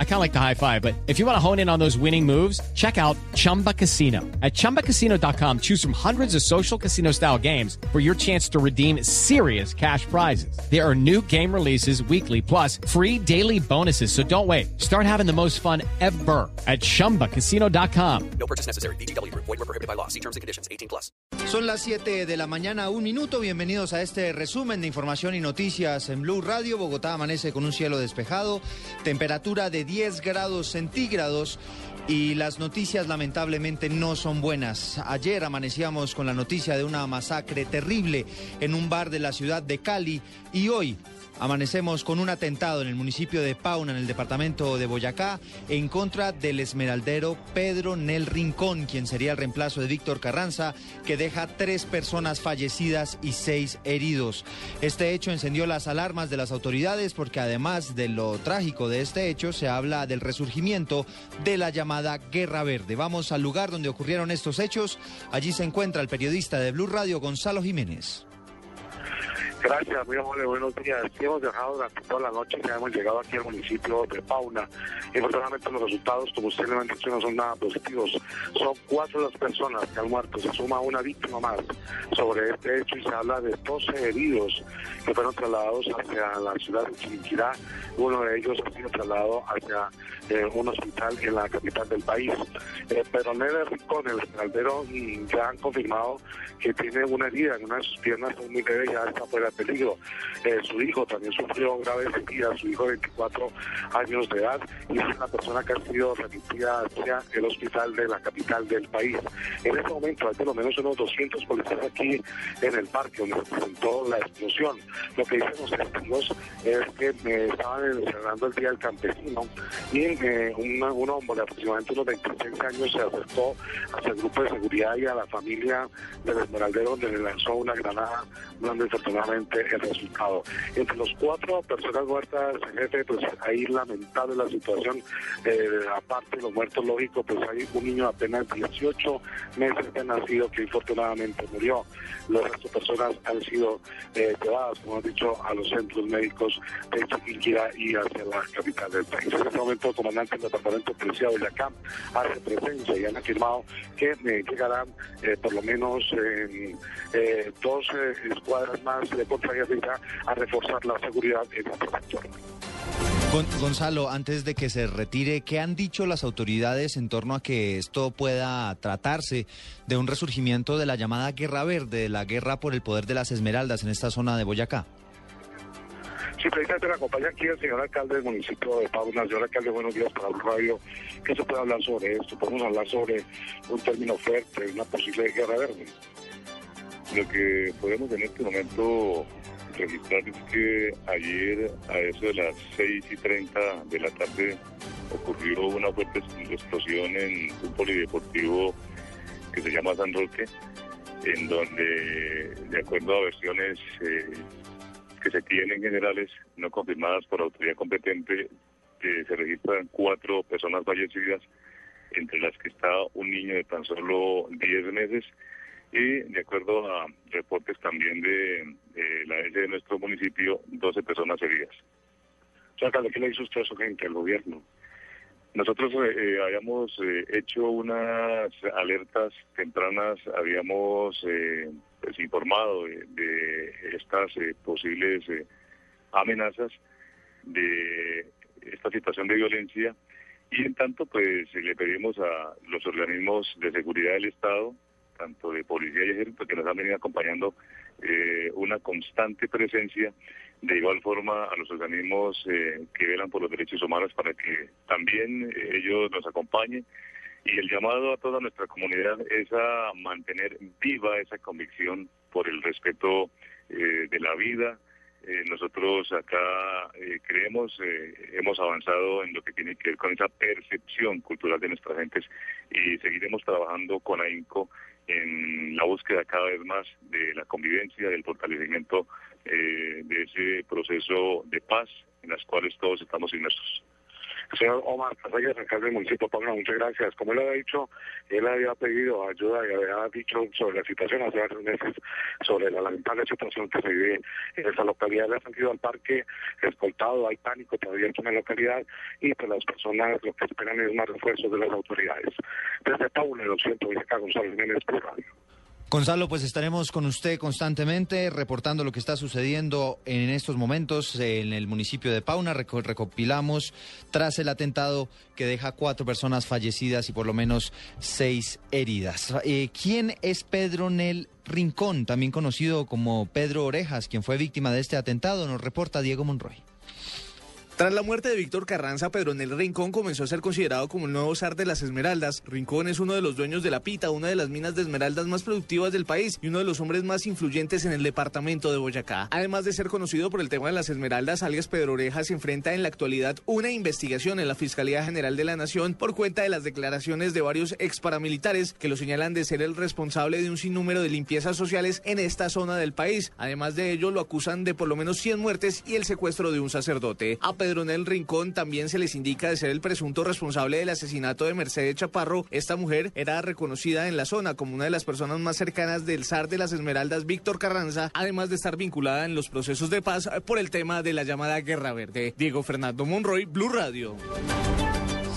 I kind of like the high five, but if you want to hone in on those winning moves, check out Chumba Casino. At ChumbaCasino.com, choose from hundreds of social casino style games for your chance to redeem serious cash prizes. There are new game releases weekly, plus free daily bonuses. So don't wait. Start having the most fun ever at ChumbaCasino.com. No purchase necessary. BGW. Void were prohibited by law. See terms and conditions. 18 plus. Son las 7 de la mañana, un minuto. Bienvenidos a este resumen de información y noticias en Blue Radio. Bogotá amanece con un cielo despejado, temperatura de 10 grados centígrados. Y las noticias lamentablemente no son buenas. Ayer amanecíamos con la noticia de una masacre terrible en un bar de la ciudad de Cali y hoy Amanecemos con un atentado en el municipio de Pauna, en el departamento de Boyacá, en contra del esmeraldero Pedro Nel Rincón, quien sería el reemplazo de Víctor Carranza, que deja tres personas fallecidas y seis heridos. Este hecho encendió las alarmas de las autoridades porque además de lo trágico de este hecho, se habla del resurgimiento de la llamada Guerra Verde. Vamos al lugar donde ocurrieron estos hechos. Allí se encuentra el periodista de Blue Radio, Gonzalo Jiménez. Gracias, muy amable, buenos días. Hemos viajado durante toda la noche, ya hemos llegado aquí al municipio de Pauna. Y personalmente los resultados, como usted le ha dicho, no son nada positivos. Son cuatro las personas que han muerto, se suma una víctima más sobre este hecho y se habla de 12 heridos que fueron trasladados hacia la ciudad de Chiquinquirá. Uno de ellos ha sido trasladado hacia eh, un hospital en la capital del país. Eh, pero Nere Ricón, el esmeraldero, mm, ya han confirmado que tiene una herida en una de sus piernas muy leve, ya está fuera peligro. Eh, su hijo también sufrió graves heridas, su hijo de 24 años de edad, y es una persona que ha sido remitida hacia el hospital de la capital del país. En este momento hay por lo menos unos 200 policías aquí en el parque donde se presentó la explosión. Lo que dicen los testigos es que me estaban celebrando el Día del Campesino y eh, un hombre aproximadamente unos 26 años se acercó hacia el grupo de seguridad y a la familia del Esmeraldero donde le lanzó una granada, donde desafortunadamente el resultado. Entre los cuatro personas muertas, jefe, pues ahí lamentable la situación. Eh, aparte de los muertos lógicos, pues hay un niño de apenas 18 meses de nacido que infortunadamente murió. Las otras personas han sido eh, llevadas, como han dicho, a los centros médicos de Chiquinquirá y hacia la capital del país. En este momento, el comandante del departamento de de Boyacá hace presencia y han afirmado que eh, llegarán por lo menos dos escuadras más de a reforzar la seguridad en este sector. Gonzalo, antes de que se retire, ¿qué han dicho las autoridades en torno a que esto pueda tratarse de un resurgimiento de la llamada Guerra Verde, de la guerra por el poder de las Esmeraldas en esta zona de Boyacá? Sí, precisamente me acompaña aquí el señor alcalde del municipio de Pauna. Señor alcalde, buenos días para el radio. ¿Qué se puede hablar sobre esto? Podemos hablar sobre un término fuerte, una posible guerra verde. Lo que podemos en este momento registrar es que ayer a eso de las 6 y 30 de la tarde ocurrió una fuerte explosión en un polideportivo que se llama San Roque, en donde, de acuerdo a versiones eh, que se tienen generales, no confirmadas por autoridad competente, eh, se registran cuatro personas fallecidas, entre las que está un niño de tan solo 10 meses y de acuerdo a reportes también de, la S de nuestro municipio, 12 personas heridas. Sácale, ¿qué le hizo usted a su gente, al gobierno? Nosotros eh, eh, habíamos eh, hecho unas alertas tempranas, habíamos pues, informado de, estas posibles amenazas, de esta situación de violencia, y en tanto pues le pedimos a los organismos de seguridad del Estado, tanto de policía y ejército, que nos han venido acompañando eh, una constante presencia, de igual forma a los organismos eh, que velan por los derechos humanos para que también eh, ellos nos acompañen. Y el llamado a toda nuestra comunidad es a mantener viva esa convicción por el respeto de la vida, nosotros acá creemos, hemos avanzado en lo que tiene que ver con esa percepción cultural de nuestras gentes y seguiremos trabajando con AINCO en la búsqueda cada vez más de la convivencia, del fortalecimiento eh, de ese proceso de paz en las cuales todos estamos inmersos. Señor Omar Casayas, alcalde del municipio de Paula, muchas gracias. Como él había dicho, él había pedido ayuda y había dicho sobre la situación hace varios meses, sobre la lamentable situación que se vive en esa localidad. Le han sentido al parque escoltado, hay pánico todavía en la localidad y pues las personas lo que esperan es más refuerzos de las autoridades. Desde Paula, lo siento, acá Gonzalo Jiménez, por radio. Gonzalo, pues estaremos con usted constantemente reportando lo que está sucediendo en estos momentos en el municipio de Pauna. recopilamos tras el atentado que deja cuatro personas fallecidas y por lo menos seis heridas. Eh, ¿Quién es Pedro Nel Rincón, también conocido como Pedro Orejas, quien fue víctima de este atentado? Nos reporta Diego Monroy. Tras la muerte de Víctor Carranza, Pedro Nel Rincón comenzó a ser considerado como el nuevo zar de las esmeraldas. Rincón es uno de los dueños de La Pita, una de las minas de esmeraldas más productivas del país y uno de los hombres más influyentes en el departamento de Boyacá. Además de ser conocido por el tema de las esmeraldas, alias Pedro Orejas enfrenta en la actualidad una investigación en la Fiscalía General de la Nación por cuenta de las declaraciones de varios ex paramilitares que lo señalan de ser el responsable de un sinnúmero de limpiezas sociales en esta zona del país. Además de ello, lo acusan de por lo menos 100 muertes y el secuestro de un sacerdote. Nel Rincón también se les indica de ser el presunto responsable del asesinato de Mercedes Chaparro. Esta mujer era reconocida en la zona como una de las personas más cercanas del zar de las Esmeraldas, Víctor Carranza, además de estar vinculada en los procesos de paz por el tema de la llamada Guerra Verde. Diego Fernando Monroy, Blue Radio.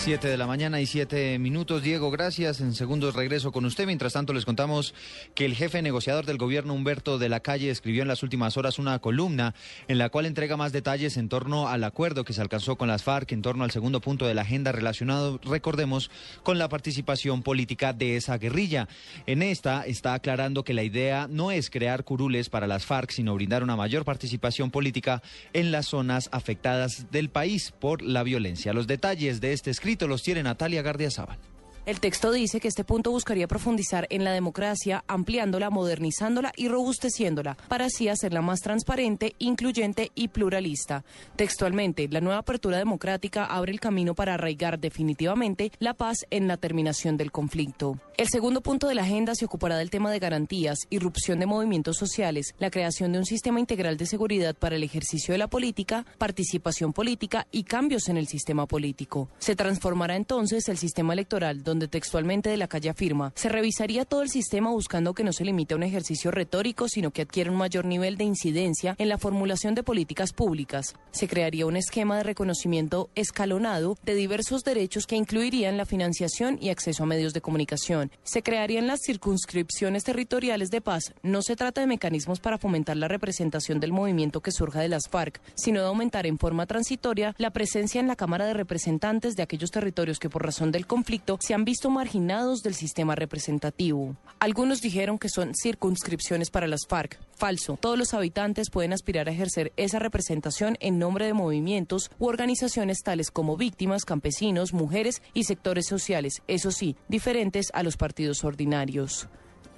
Siete de la mañana y siete minutos. Diego, gracias. En segundos regreso con usted. Mientras tanto, les contamos que el jefe negociador del gobierno, Humberto de la Calle, escribió en las últimas horas una columna en la cual entrega más detalles en torno al acuerdo que se alcanzó con las FARC, en torno al segundo punto de la agenda relacionado, recordemos, con la participación política de esa guerrilla. En esta está aclarando que la idea no es crear curules para las FARC, sino brindar una mayor participación política en las zonas afectadas del país por la violencia. Los detalles de este escrito los tiene Natalia Gardiazabal. El texto dice que este punto buscaría profundizar en la democracia, ampliándola, modernizándola y robusteciéndola, para así hacerla más transparente, incluyente y pluralista. Textualmente, la nueva apertura democrática abre el camino para arraigar definitivamente la paz en la terminación del conflicto. El segundo punto de la agenda se ocupará del tema de garantías, irrupción de movimientos sociales, la creación de un sistema integral de seguridad para el ejercicio de la política, participación política y cambios en el sistema político. Se transformará entonces el sistema electoral donde donde textualmente de la calle afirma, se revisaría todo el sistema buscando que no se limite a un ejercicio retórico, sino que adquiera un mayor nivel de incidencia en la formulación de políticas públicas. Se crearía un esquema de reconocimiento escalonado de diversos derechos que incluirían la financiación y acceso a medios de comunicación. Se crearían las circunscripciones territoriales de paz. No se trata de mecanismos para fomentar la representación del movimiento que surja de las FARC, sino de aumentar en forma transitoria la presencia en la Cámara de Representantes de aquellos territorios que por razón del conflicto se han visto marginados del sistema representativo. Algunos dijeron que son circunscripciones para las FARC. Falso. Todos los habitantes pueden aspirar a ejercer esa representación en nombre de movimientos u organizaciones tales como víctimas, campesinos, mujeres y sectores sociales, eso sí, diferentes a los partidos ordinarios.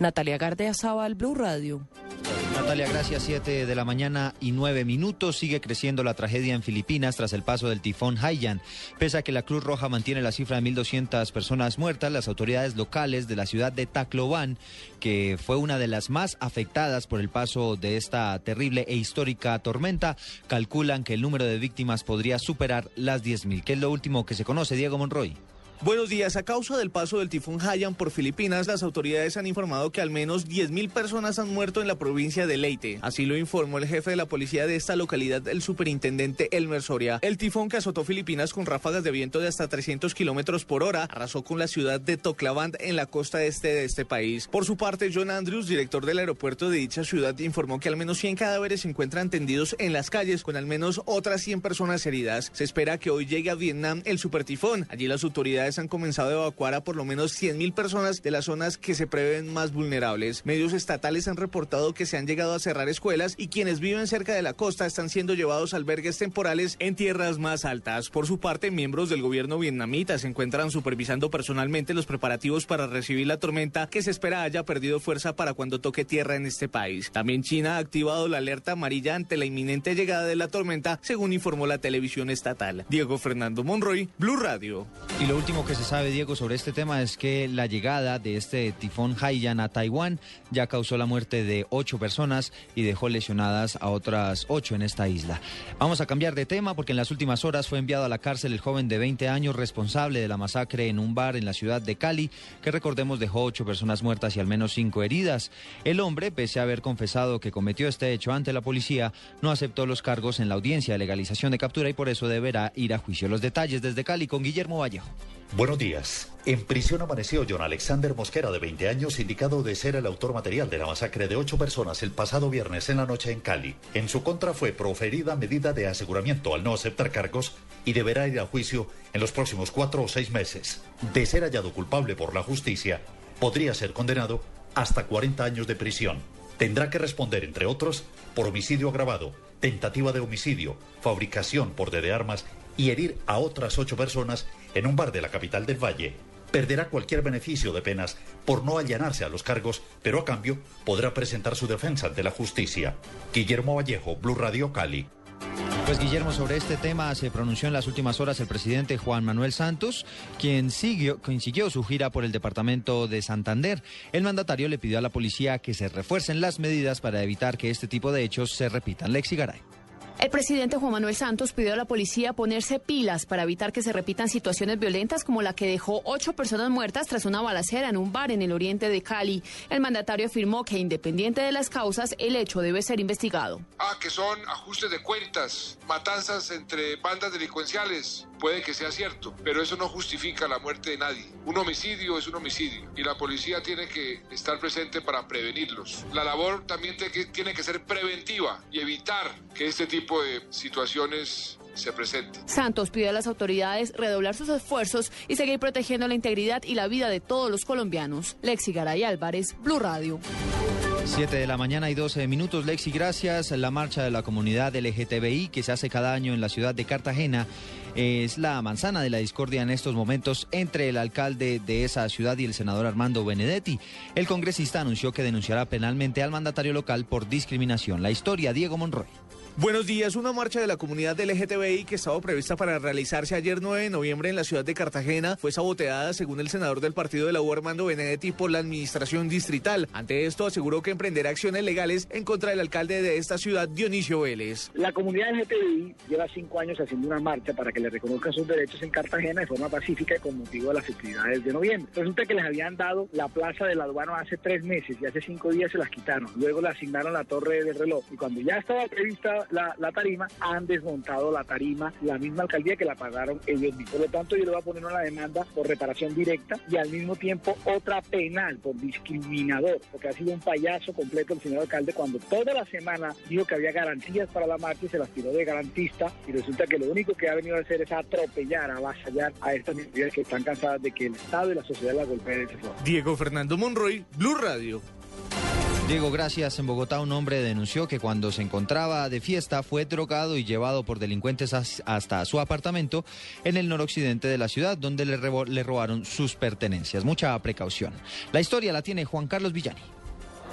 Natalia Gardea Zabal, Blue Radio. Natalia, gracias. Siete de la mañana y nueve minutos. Sigue creciendo la tragedia en Filipinas tras el paso del tifón Haiyan. Pese a que la Cruz Roja mantiene la cifra de 1.200 personas muertas, las autoridades locales de la ciudad de Tacloban, que fue una de las más afectadas por el paso de esta terrible e histórica tormenta, calculan que el número de víctimas podría superar las 10.000. ¿Qué es lo último que se conoce, Diego Monroy? Buenos días. A causa del paso del tifón Haiyan por Filipinas, las autoridades han informado que al menos 10.000 personas han muerto en la provincia de Leyte. Así lo informó el jefe de la policía de esta localidad, el superintendente Elmer Soria. El tifón que azotó Filipinas con ráfagas de viento de hasta 300 kilómetros por hora arrasó con la ciudad de Toclavand en la costa este de este país. Por su parte, John Andrews, director del aeropuerto de dicha ciudad, informó que al menos 100 cadáveres se encuentran tendidos en las calles, con al menos otras 100 personas heridas. Se espera que hoy llegue a Vietnam el supertifón. Allí las autoridades han comenzado a evacuar a por lo menos 100.000 personas de las zonas que se prevén más vulnerables. Medios estatales han reportado que se han llegado a cerrar escuelas y quienes viven cerca de la costa están siendo llevados a albergues temporales en tierras más altas. Por su parte, miembros del gobierno vietnamita se encuentran supervisando personalmente los preparativos para recibir la tormenta que se espera haya perdido fuerza para cuando toque tierra en este país. También China ha activado la alerta amarilla ante la inminente llegada de la tormenta, según informó la televisión estatal. Diego Fernando Monroy, Blue Radio. Y lo último último que se sabe, Diego, sobre este tema es que la llegada de este tifón Haiyan a Taiwán ya causó la muerte de ocho personas y dejó lesionadas a otras ocho en esta isla. Vamos a cambiar de tema porque en las últimas horas fue enviado a la cárcel el joven de 20 años responsable de la masacre en un bar en la ciudad de Cali, que recordemos dejó ocho personas muertas y al menos cinco heridas. El hombre, pese a haber confesado que cometió este hecho ante la policía, no aceptó los cargos en la audiencia de legalización de captura y por eso deberá ir a juicio. Los detalles desde Cali con Guillermo Vallejo. Buenos días. En prisión amaneció John Alexander Mosquera, de 20 años, indicado de ser el autor material de la masacre de ocho personas el pasado viernes en la noche en Cali. En su contra fue proferida medida de aseguramiento al no aceptar cargos y deberá ir a juicio en los próximos cuatro o seis meses. De ser hallado culpable por la justicia, podría ser condenado hasta 40 años de prisión. Tendrá que responder, entre otros, por homicidio agravado, tentativa de homicidio, fabricación por de armas y herir a otras ocho personas en un bar de la capital del Valle. Perderá cualquier beneficio de penas por no allanarse a los cargos, pero a cambio podrá presentar su defensa ante la justicia. Guillermo Vallejo, Blue Radio Cali. Pues Guillermo, sobre este tema se pronunció en las últimas horas el presidente Juan Manuel Santos, quien siguió, su gira por el departamento de Santander. El mandatario le pidió a la policía que se refuercen las medidas para evitar que este tipo de hechos se repitan. Lexi Garay. El presidente Juan Manuel Santos pidió a la policía ponerse pilas para evitar que se repitan situaciones violentas como la que dejó ocho personas muertas tras una balacera en un bar en el oriente de Cali. El mandatario afirmó que independiente de las causas, el hecho debe ser investigado. Ah, que son ajustes de cuentas, matanzas entre bandas delincuenciales. Puede que sea cierto, pero eso no justifica la muerte de nadie. Un homicidio es un homicidio y la policía tiene que estar presente para prevenirlos. La labor también tiene que ser preventiva y evitar que este tipo de situaciones se presenten. Santos pidió a las autoridades redoblar sus esfuerzos y seguir protegiendo la integridad y la vida de todos los colombianos. Lexi Garay Álvarez, Blue Radio. 7 de la mañana y 12 minutos. Lexi, gracias. La marcha de la comunidad LGTBI que se hace cada año en la ciudad de Cartagena es la manzana de la discordia en estos momentos entre el alcalde de esa ciudad y el senador Armando Benedetti. El congresista anunció que denunciará penalmente al mandatario local por discriminación. La historia, Diego Monroy. Buenos días. Una marcha de la comunidad LGTBI que estaba prevista para realizarse ayer 9 de noviembre en la ciudad de Cartagena fue saboteada, según el senador del partido de la U, Armando Benedetti, por la administración distrital. Ante esto, aseguró que emprenderá acciones legales en contra del alcalde de esta ciudad, Dionisio Vélez. La comunidad LGTBI lleva cinco años haciendo una marcha para que le reconozcan sus derechos en Cartagena de forma pacífica y con motivo de las festividades de noviembre. Resulta que les habían dado la plaza del aduano hace tres meses y hace cinco días se las quitaron. Luego le asignaron la torre del reloj y cuando ya estaba prevista la, tarima, han desmontado la tarima, la misma alcaldía que la pagaron ellos mismos. Por lo tanto, yo le voy a poner una demanda por reparación directa y al mismo tiempo otra penal por discriminador, porque ha sido un payaso completo el señor alcalde cuando toda la semana dijo que había garantías para la marcha y se las tiró de garantista y resulta que lo único que ha venido a hacer es atropellar, avasallar a estas mujeres que están cansadas de que el Estado y la sociedad la golpeen Diego Fernando Monroy, Blue Radio. Diego, gracias. En Bogotá un hombre denunció que cuando se encontraba de fiesta fue drogado y llevado por delincuentes hasta su apartamento en el noroccidente de la ciudad, donde le, le robaron sus pertenencias. Mucha precaución. La historia la tiene Juan Carlos Villani.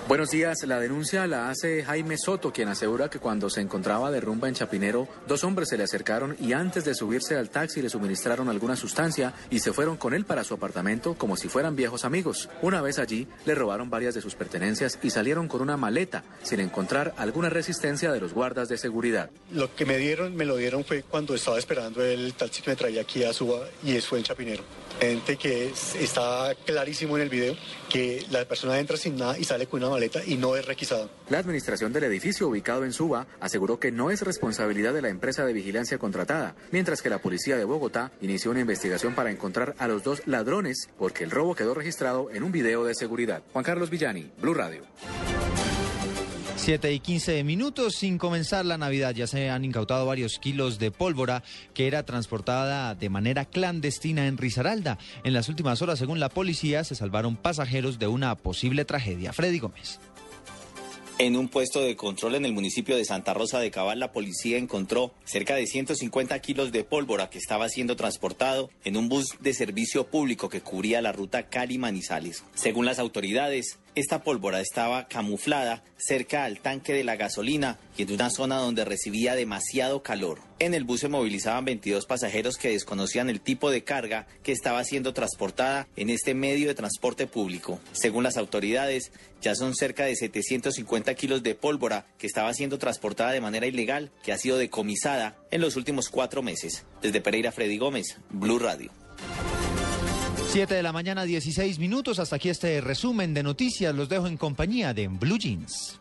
Buenos días. La denuncia la hace Jaime Soto, quien asegura que cuando se encontraba de rumba en Chapinero, dos hombres se le acercaron y antes de subirse al taxi le suministraron alguna sustancia y se fueron con él para su apartamento como si fueran viejos amigos. Una vez allí, le robaron varias de sus pertenencias y salieron con una maleta sin encontrar alguna resistencia de los guardas de seguridad. Lo que me dieron, me lo dieron fue cuando estaba esperando el taxi que me traía aquí a Suba y eso fue en Chapinero. Gente que está clarísimo en el video que la persona entra sin nada y sale con una maleta y no es requisada. La administración del edificio ubicado en Suba aseguró que no es responsabilidad de la empresa de vigilancia contratada, mientras que la policía de Bogotá inició una investigación para encontrar a los dos ladrones porque el robo quedó registrado en un video de seguridad. Juan Carlos Villani, Blue Radio. 7 y 15 minutos sin comenzar la Navidad. Ya se han incautado varios kilos de pólvora que era transportada de manera clandestina en Risaralda. En las últimas horas, según la policía, se salvaron pasajeros de una posible tragedia. Freddy Gómez. En un puesto de control en el municipio de Santa Rosa de Cabal, la policía encontró cerca de 150 kilos de pólvora que estaba siendo transportado en un bus de servicio público que cubría la ruta Cali-Manizales. Según las autoridades, Esta pólvora estaba camuflada cerca al tanque de la gasolina y en una zona donde recibía demasiado calor. En el bus se movilizaban 22 pasajeros que desconocían el tipo de carga que estaba siendo transportada en este medio de transporte público. Según las autoridades, ya son cerca de 750 kilos de pólvora que estaba siendo transportada de manera ilegal, que ha sido decomisada en los últimos cuatro meses. Desde Pereira, Freddy Gómez, Blue Radio. 7 de la mañana, 16 minutos. Hasta aquí este resumen de noticias. Los dejo en compañía de Blue Jeans.